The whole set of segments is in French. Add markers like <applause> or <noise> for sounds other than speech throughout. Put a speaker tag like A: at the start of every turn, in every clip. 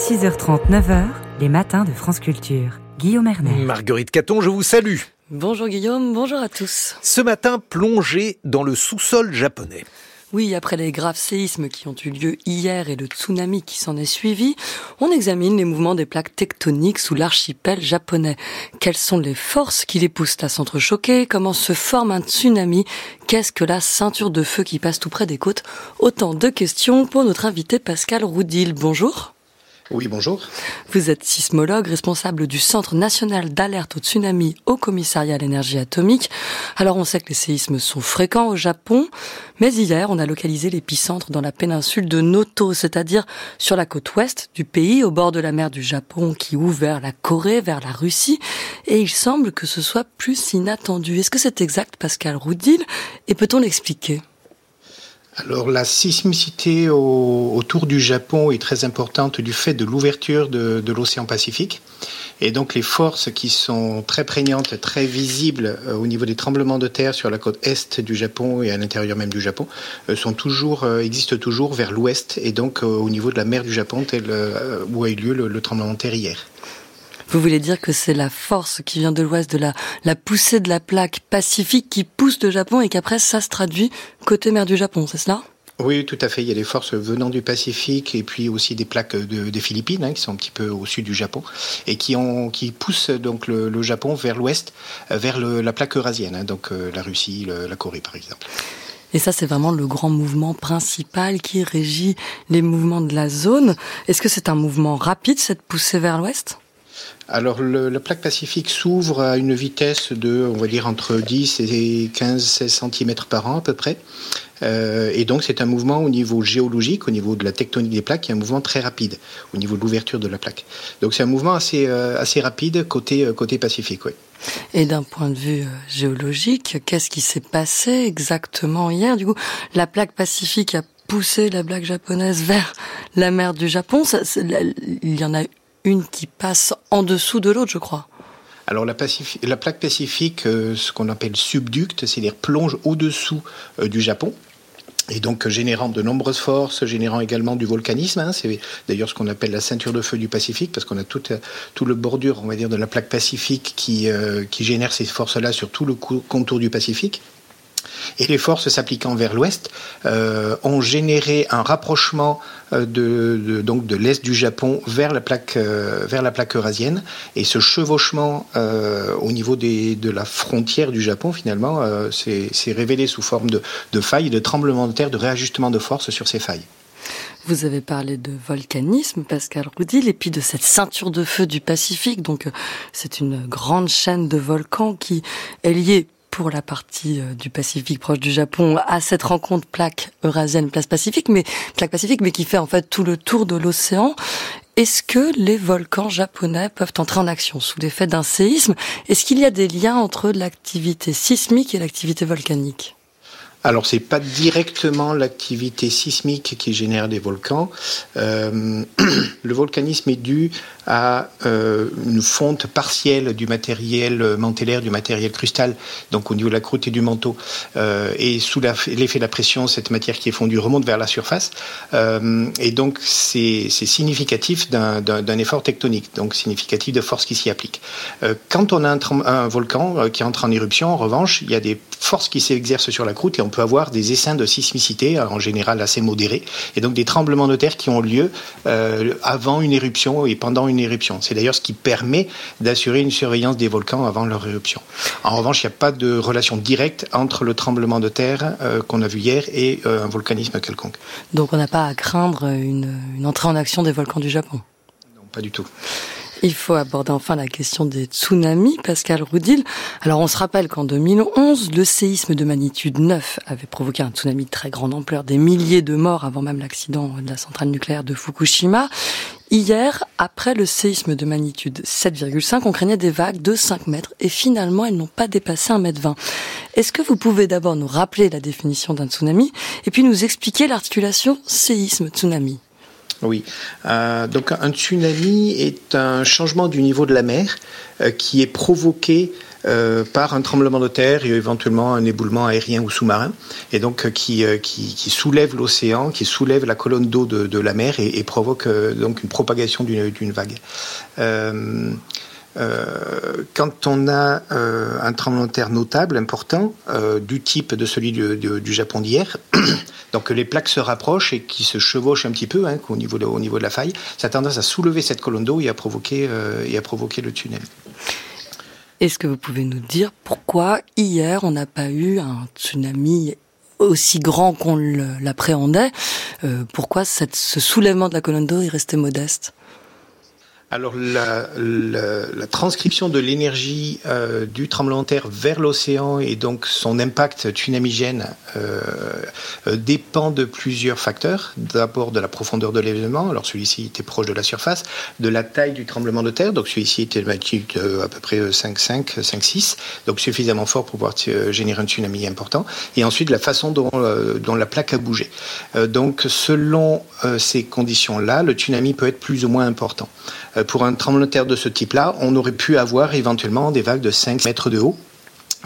A: 6h30, 9h, les matins de France Culture. Guillaume Erner.
B: Marguerite Caton, je vous salue.
C: Bonjour Guillaume, bonjour à tous.
B: Ce matin, plongé dans le sous-sol japonais.
C: Oui, après les graves séismes qui ont eu lieu hier et le tsunami qui s'en est suivi, on examine les mouvements des plaques tectoniques sous l'archipel japonais. Quelles sont les forces qui les poussent à s'entrechoquer? Comment se forme un tsunami? Qu'est-ce que la ceinture de feu qui passe tout près des côtes? Autant de questions pour notre invité Pascal Roudil. Bonjour.
D: Oui, bonjour.
C: Vous êtes sismologue, responsable du Centre national d'alerte au tsunami au commissariat à l'énergie atomique. Alors on sait que les séismes sont fréquents au Japon, mais hier on a localisé l'épicentre dans la péninsule de Noto, c'est-à-dire sur la côte ouest du pays, au bord de la mer du Japon qui ouvre vers la Corée, vers la Russie, et il semble que ce soit plus inattendu. Est-ce que c'est exact, Pascal Roudil, et peut-on l'expliquer?
D: Alors la sismicité autour du Japon est très importante du fait de l'ouverture de, l'océan Pacifique. Et donc les forces qui sont très prégnantes, très visibles euh, au niveau des tremblements de terre sur la côte est du Japon et à l'intérieur même du Japon, euh, euh, existent toujours vers l'ouest et donc au niveau de la mer du Japon, tel où a eu lieu le tremblement de terre hier.
C: Vous voulez dire que c'est la force qui vient de l'ouest, de la, la poussée de la plaque pacifique qui pousse le Japon et qu'après ça se traduit côté mer du Japon, c'est cela?
D: Oui, tout à fait. Il y a des forces venant du Pacifique et puis aussi des plaques des Philippines hein, qui sont un petit peu au sud du Japon et qui, ont, qui poussent donc le, Japon vers l'ouest, vers la plaque eurasienne, hein, donc euh, la Russie, la Corée par exemple.
C: Et ça, c'est vraiment le grand mouvement principal qui régit les mouvements de la zone. Est-ce que c'est un mouvement rapide, cette poussée vers l'ouest?
D: Alors la plaque pacifique s'ouvre à une vitesse de, on va dire, entre 10 et 15 16 cm par an à peu près. Euh, et donc c'est un mouvement au niveau géologique, au niveau de la tectonique des plaques, qui est un mouvement très rapide au niveau de l'ouverture de la plaque. Donc c'est un mouvement assez, euh, assez rapide côté, euh, côté Pacifique. Oui.
C: Et d'un point de vue géologique, qu'est-ce qui s'est passé exactement hier? Du coup, la plaque pacifique a poussé la plaque japonaise vers la mer du Japon. Il y en a une qui passe en dessous de l'autre, je crois.
D: Alors la, la plaque pacifique, euh, ce qu'on appelle subducte, c'est-à-dire plonge au-dessous euh, du Japon. Et donc générant de nombreuses forces, générant également du volcanisme. Hein. c'est d'ailleurs ce qu'on appelle la ceinture de feu du Pacifique, parce qu'on a tout, le bordure, on va de la plaque pacifique qui, euh, qui génère ces forces-là sur tout le contour du Pacifique. Et les forces s'appliquant vers l'ouest euh, ont généré un rapprochement euh, de, donc de l'est du Japon vers la plaque euh, vers la plaque eurasienne. Et ce chevauchement au niveau des, de la frontière du Japon finalement s'est révélé sous forme de, de failles, de tremblements de terre, de réajustement de force sur ces failles.
C: Vous avez parlé de volcanisme, Pascal Roudil, et puis de cette ceinture de feu du Pacifique. Donc, c'est une grande chaîne de volcans qui est liée pour la partie euh, du Pacifique proche du Japon à cette rencontre plaque eurasienne place Pacifique, mais plaque Pacifique, mais qui fait en fait tout le tour de l'océan. Est-ce que les volcans japonais peuvent entrer en action sous l'effet d'un séisme? Est-ce qu'il y a des liens entre l'activité sismique et l'activité volcanique?
D: Alors c'est pas directement l'activité sismique qui génère des volcans. Euh, <clears throat> le volcanisme est dû à euh, une fonte partielle du matériel mantellaire, du matériel cristal, donc au niveau de la croûte et du manteau. Euh, et sous l'effet de la pression, cette matière qui est fondue remonte vers la surface. Euh, et donc c'est significatif d'un effort tectonique, donc significatif de force qui s'y applique. Euh, quand on a un, volcan euh, qui entre en éruption, en revanche, il y a des forces qui s'exercent sur la croûte et on peut avoir des essaims de sismicité, en général assez modérés, et donc des tremblements de terre qui ont lieu avant une éruption et pendant une éruption. C'est d'ailleurs ce qui permet d'assurer une surveillance des volcans avant leur éruption. En revanche, il n'y a pas de relation directe entre le tremblement de terre euh, qu'on a vu hier et euh, un volcanisme quelconque.
C: Donc on n'a pas à craindre une, une entrée en action des volcans du Japon?
D: Non, pas du tout.
C: Il faut aborder enfin la question des tsunamis, Pascal Roudil. Alors on se rappelle qu'en 2011, le séisme de magnitude 9 avait provoqué un tsunami de très grande ampleur, des milliers de morts avant même l'accident de la centrale nucléaire de Fukushima. Hier, après le séisme de magnitude 7,5, on craignait des vagues de 5 mètres et finalement elles n'ont pas dépassé 1 mètre 20. Est-ce que vous pouvez d'abord nous rappeler la définition d'un tsunami et puis nous expliquer l'articulation séisme-tsunami?
D: Oui. Euh, donc un tsunami est un changement du niveau de la mer euh, qui est provoqué par un tremblement de terre et éventuellement un éboulement aérien ou sous-marin, et donc qui, qui, soulève l'océan, qui soulève la colonne d'eau de, la mer et, provoque donc une propagation d'une vague. Euh, quand on a euh, un tremblement de terre notable, important, euh, du type de celui du, Japon d'hier, <clears throat> donc les plaques se rapprochent et qui se chevauchent un petit peu hein, au, niveau de, la faille, ça a tendance à soulever cette colonne d'eau et, à provoquer, le tunnel.
C: Est-ce que vous pouvez nous dire pourquoi hier on n'a pas eu un tsunami aussi grand qu'on l'appréhendait? Pourquoi ce soulèvement de la colonne d'eau est resté modeste?
D: Alors la, la, transcription de l'énergie euh, du tremblement de terre vers l'océan et donc son impact tsunamigène euh, euh, dépend de plusieurs facteurs. D'abord de la profondeur de l'événement, alors celui-ci était proche de la surface, de la taille du tremblement de terre, donc celui-ci était de magnitude à peu près 5,5, 5,6, donc suffisamment fort pour pouvoir générer un tsunami important, et ensuite la façon dont, dont la plaque a bougé. donc selon ces conditions-là, le tsunami peut être plus ou moins important. Euh, pour un tremblement de terre de ce type-là, on aurait pu avoir éventuellement des vagues de 5 mètres de haut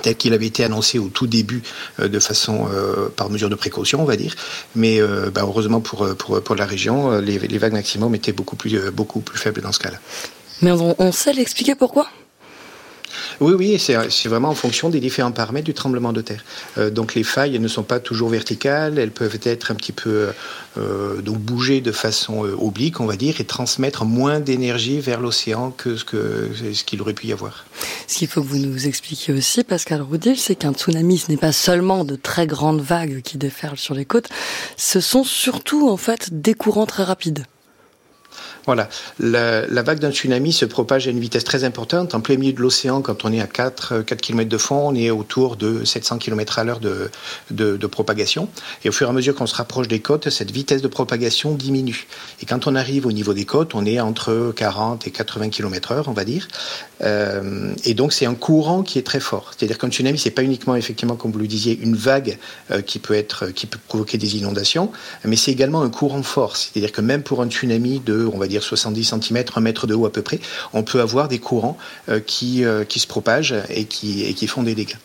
D: tel qu'il avait été annoncé au tout début euh, de façon euh, par mesure de précaution, on va dire. Mais bah, heureusement pour, pour, pour, la région, les, vagues maximum étaient beaucoup plus, beaucoup plus faibles dans ce cas-là.
C: Mais on sait l'expliquer pourquoi?
D: Oui, oui, c'est vraiment en fonction des différents paramètres du tremblement de terre. Euh, donc les failles ne sont pas toujours verticales, elles peuvent être un petit peu euh, donc bouger de façon euh, oblique, on va dire, et transmettre moins d'énergie vers l'océan que ce ce qu'il aurait pu y avoir.
C: Ce qu'il faut que vous nous expliquiez aussi, Pascal Roudil, c'est qu'un tsunami, ce n'est pas seulement de très grandes vagues qui déferlent sur les côtes, ce sont surtout en fait des courants très rapides.
D: Voilà. La, vague d'un tsunami se propage à une vitesse très importante. En plein milieu de l'océan, quand on est à 4, 4 km de fond, on est autour de 700 km à l'heure de, propagation. Et au fur et à mesure qu'on se rapproche des côtes, cette vitesse de propagation diminue. Et quand on arrive au niveau des côtes, on est entre 40 et 80 km heure, on va dire. Euh, et donc, c'est un courant qui est très fort. C'est-à-dire qu'un tsunami, c'est pas uniquement, effectivement, comme vous le disiez, une vague euh, qui peut être, qui peut provoquer des inondations, mais c'est également un courant fort. C'est-à-dire que même pour un tsunami de, on va dire, 70 cm, 1 mètre de haut à peu près, on peut avoir des courants euh, qui, euh, qui se propagent et qui, et qui font des dégâts.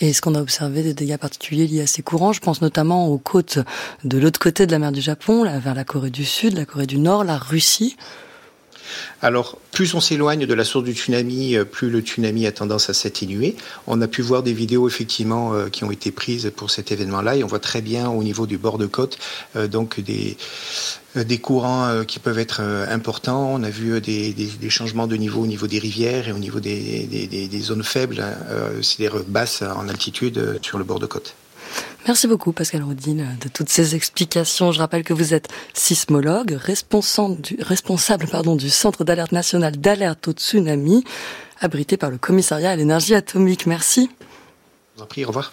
C: Et est-ce qu'on a observé des dégâts particuliers liés à ces courants Je pense notamment aux côtes de l'autre côté de la mer du Japon, vers la Corée du Sud, la Corée du Nord, la Russie.
D: Alors, plus on s'éloigne de la source du tsunami, euh, plus le tsunami a tendance à s'atténuer. On a pu voir des vidéos effectivement euh, qui ont été prises pour cet événement-là et on voit très bien au niveau du bord de côte euh, des courants qui peuvent être importants. On a vu des, changements de niveau au niveau des rivières et au niveau des, des zones faibles, hein, c'est-à-dire basses en altitude sur le bord de côte.
C: Merci beaucoup Pascal Rodine de toutes ces explications. Je rappelle que vous êtes sismologue, responsable du, Centre d'alerte nationale d'alerte au tsunami, abrité par le commissariat à l'énergie atomique. Merci.
D: Je vous en prie, au revoir.